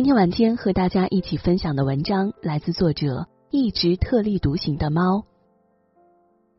今天晚间和大家一起分享的文章来自作者一直特立独行的猫。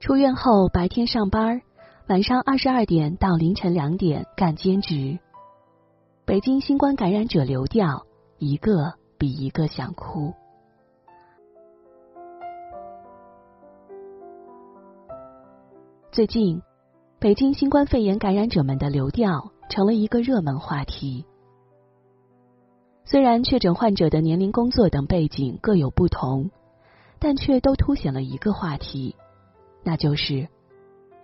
出院后白天上班，晚上二十二点到凌晨两点干兼职。北京新冠感染者流调，一个比一个想哭。最近，北京新冠肺炎感染者们的流调成了一个热门话题。虽然确诊患者的年龄、工作等背景各有不同，但却都凸显了一个话题，那就是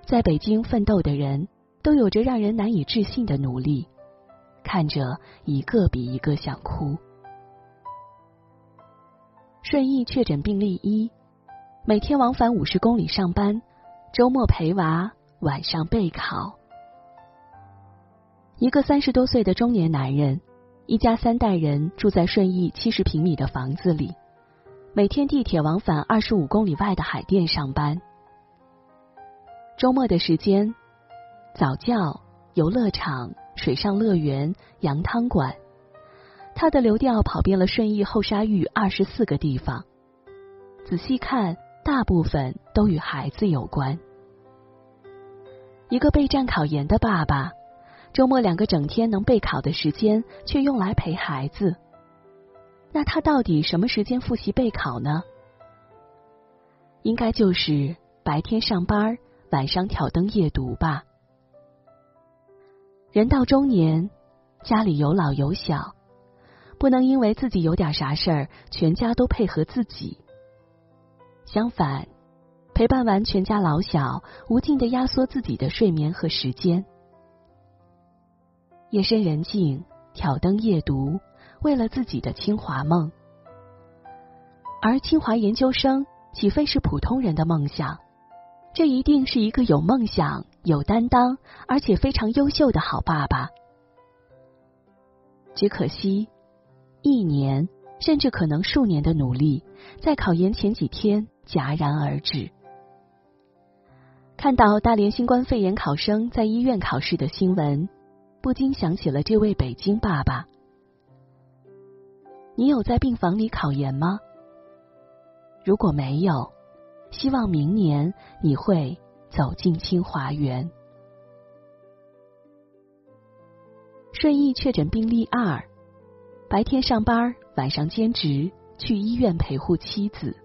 在北京奋斗的人都有着让人难以置信的努力，看着一个比一个想哭。顺义确诊病例一，每天往返五十公里上班，周末陪娃，晚上备考。一个三十多岁的中年男人。一家三代人住在顺义七十平米的房子里，每天地铁往返二十五公里外的海淀上班。周末的时间，早教、游乐场、水上乐园、羊汤馆，他的流调跑遍了顺义后沙峪二十四个地方。仔细看，大部分都与孩子有关。一个备战考研的爸爸。周末两个整天能备考的时间，却用来陪孩子。那他到底什么时间复习备考呢？应该就是白天上班，晚上挑灯夜读吧。人到中年，家里有老有小，不能因为自己有点啥事儿，全家都配合自己。相反，陪伴完全家老小，无尽的压缩自己的睡眠和时间。夜深人静，挑灯夜读，为了自己的清华梦。而清华研究生岂非是普通人的梦想？这一定是一个有梦想、有担当，而且非常优秀的好爸爸。只可惜，一年甚至可能数年的努力，在考研前几天戛然而止。看到大连新冠肺炎考生在医院考试的新闻。不禁想起了这位北京爸爸。你有在病房里考研吗？如果没有，希望明年你会走进清华园。顺义确诊病例二，白天上班，晚上兼职，去医院陪护妻子。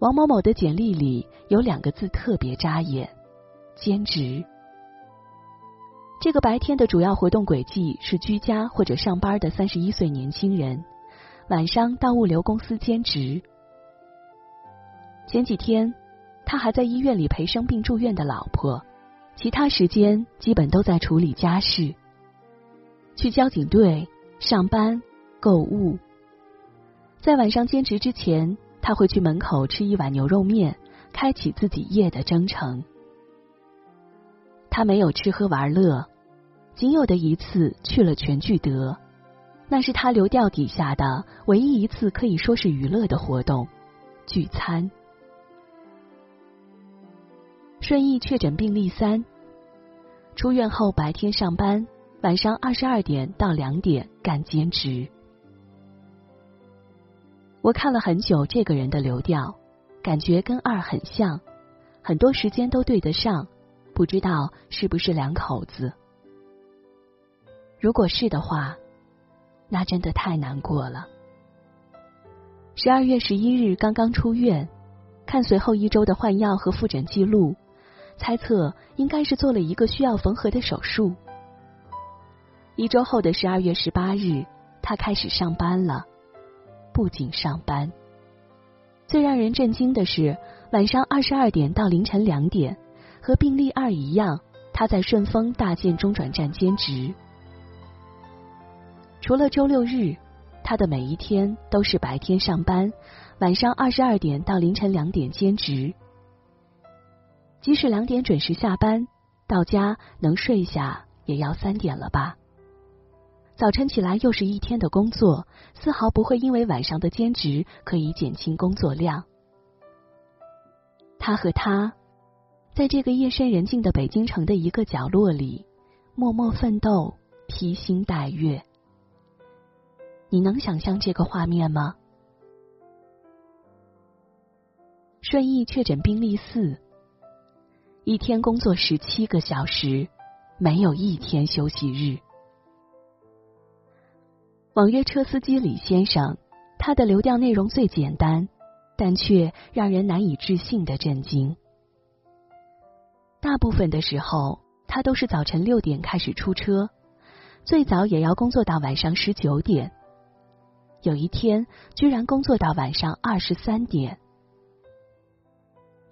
王某某的简历里有两个字特别扎眼：兼职。这个白天的主要活动轨迹是居家或者上班的三十一岁年轻人，晚上到物流公司兼职。前几天，他还在医院里陪生病住院的老婆，其他时间基本都在处理家事。去交警队上班、购物。在晚上兼职之前，他会去门口吃一碗牛肉面，开启自己夜的征程。他没有吃喝玩乐。仅有的一次去了全聚德，那是他流调底下的唯一一次可以说是娱乐的活动——聚餐。顺义确诊病例三，出院后白天上班，晚上二十二点到两点干兼职。我看了很久这个人的流调，感觉跟二很像，很多时间都对得上，不知道是不是两口子。如果是的话，那真的太难过了。十二月十一日刚刚出院，看随后一周的换药和复诊记录，猜测应该是做了一个需要缝合的手术。一周后的十二月十八日，他开始上班了。不仅上班，最让人震惊的是，晚上二十二点到凌晨两点，和病例二一样，他在顺丰大件中转站兼职。除了周六日，他的每一天都是白天上班，晚上二十二点到凌晨两点兼职。即使两点准时下班，到家能睡下也要三点了吧。早晨起来又是一天的工作，丝毫不会因为晚上的兼职可以减轻工作量。他和他，在这个夜深人静的北京城的一个角落里，默默奋斗，披星戴月。你能想象这个画面吗？顺义确诊病例四，一天工作十七个小时，没有一天休息日。网约车司机李先生，他的流调内容最简单，但却让人难以置信的震惊。大部分的时候，他都是早晨六点开始出车，最早也要工作到晚上十九点。有一天，居然工作到晚上二十三点，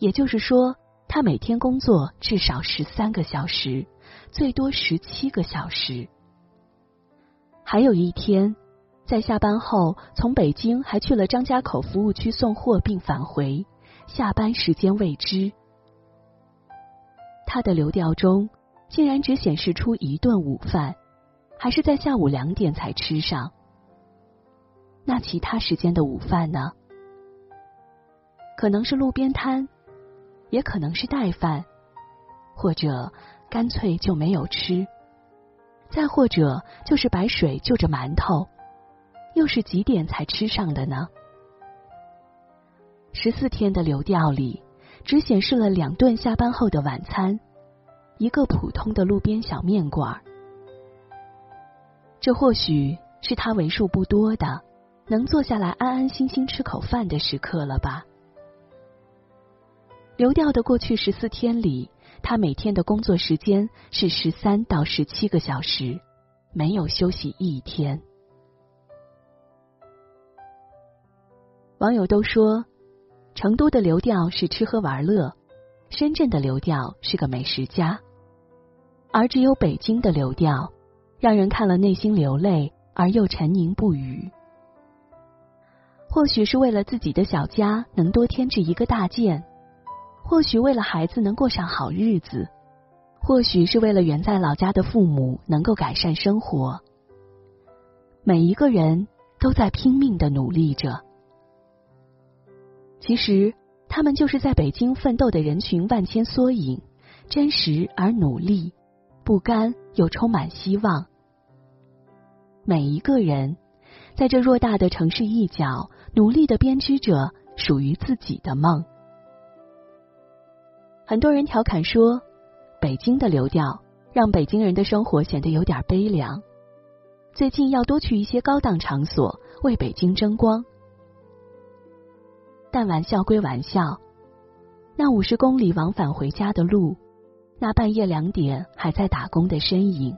也就是说，他每天工作至少十三个小时，最多十七个小时。还有一天，在下班后从北京还去了张家口服务区送货并返回，下班时间未知。他的流调中竟然只显示出一顿午饭，还是在下午两点才吃上。那其他时间的午饭呢？可能是路边摊，也可能是带饭，或者干脆就没有吃。再或者就是白水就着馒头，又是几点才吃上的呢？十四天的流调里，只显示了两顿下班后的晚餐，一个普通的路边小面馆。这或许是他为数不多的。能坐下来安安心心吃口饭的时刻了吧？流调的过去十四天里，他每天的工作时间是十三到十七个小时，没有休息一天。网友都说，成都的流调是吃喝玩乐，深圳的流调是个美食家，而只有北京的流调，让人看了内心流泪而又沉吟不语。或许是为了自己的小家能多添置一个大件，或许为了孩子能过上好日子，或许是为了远在老家的父母能够改善生活。每一个人都在拼命的努力着。其实，他们就是在北京奋斗的人群万千缩影，真实而努力，不甘又充满希望。每一个人。在这偌大的城市一角，努力的编织着属于自己的梦。很多人调侃说，北京的流调让北京人的生活显得有点悲凉。最近要多去一些高档场所，为北京争光。但玩笑归玩笑，那五十公里往返回家的路，那半夜两点还在打工的身影。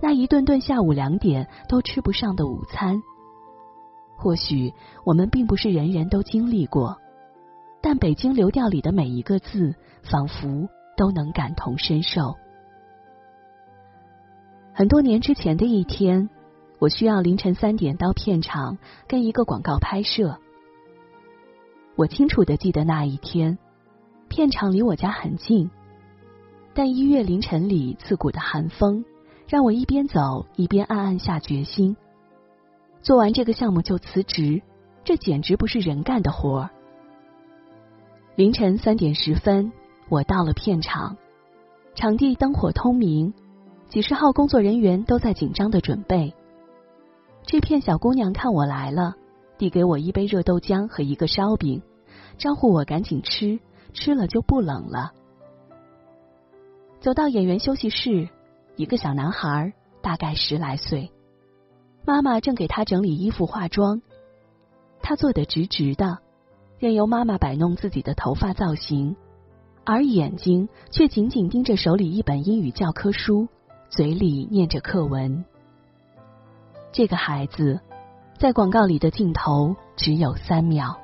那一顿顿下午两点都吃不上的午餐，或许我们并不是人人都经历过，但北京流调里的每一个字，仿佛都能感同身受。很多年之前的一天，我需要凌晨三点到片场跟一个广告拍摄。我清楚的记得那一天，片场离我家很近，但一月凌晨里刺骨的寒风。让我一边走一边暗暗下决心，做完这个项目就辞职，这简直不是人干的活儿。凌晨三点十分，我到了片场，场地灯火通明，几十号工作人员都在紧张的准备。这片小姑娘看我来了，递给我一杯热豆浆和一个烧饼，招呼我赶紧吃，吃了就不冷了。走到演员休息室。一个小男孩，大概十来岁，妈妈正给他整理衣服、化妆。他坐得直直的，任由妈妈摆弄自己的头发造型，而眼睛却紧紧盯着手里一本英语教科书，嘴里念着课文。这个孩子在广告里的镜头只有三秒，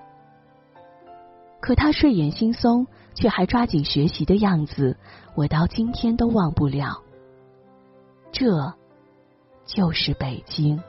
可他睡眼惺忪，却还抓紧学习的样子，我到今天都忘不了。这，就是北京。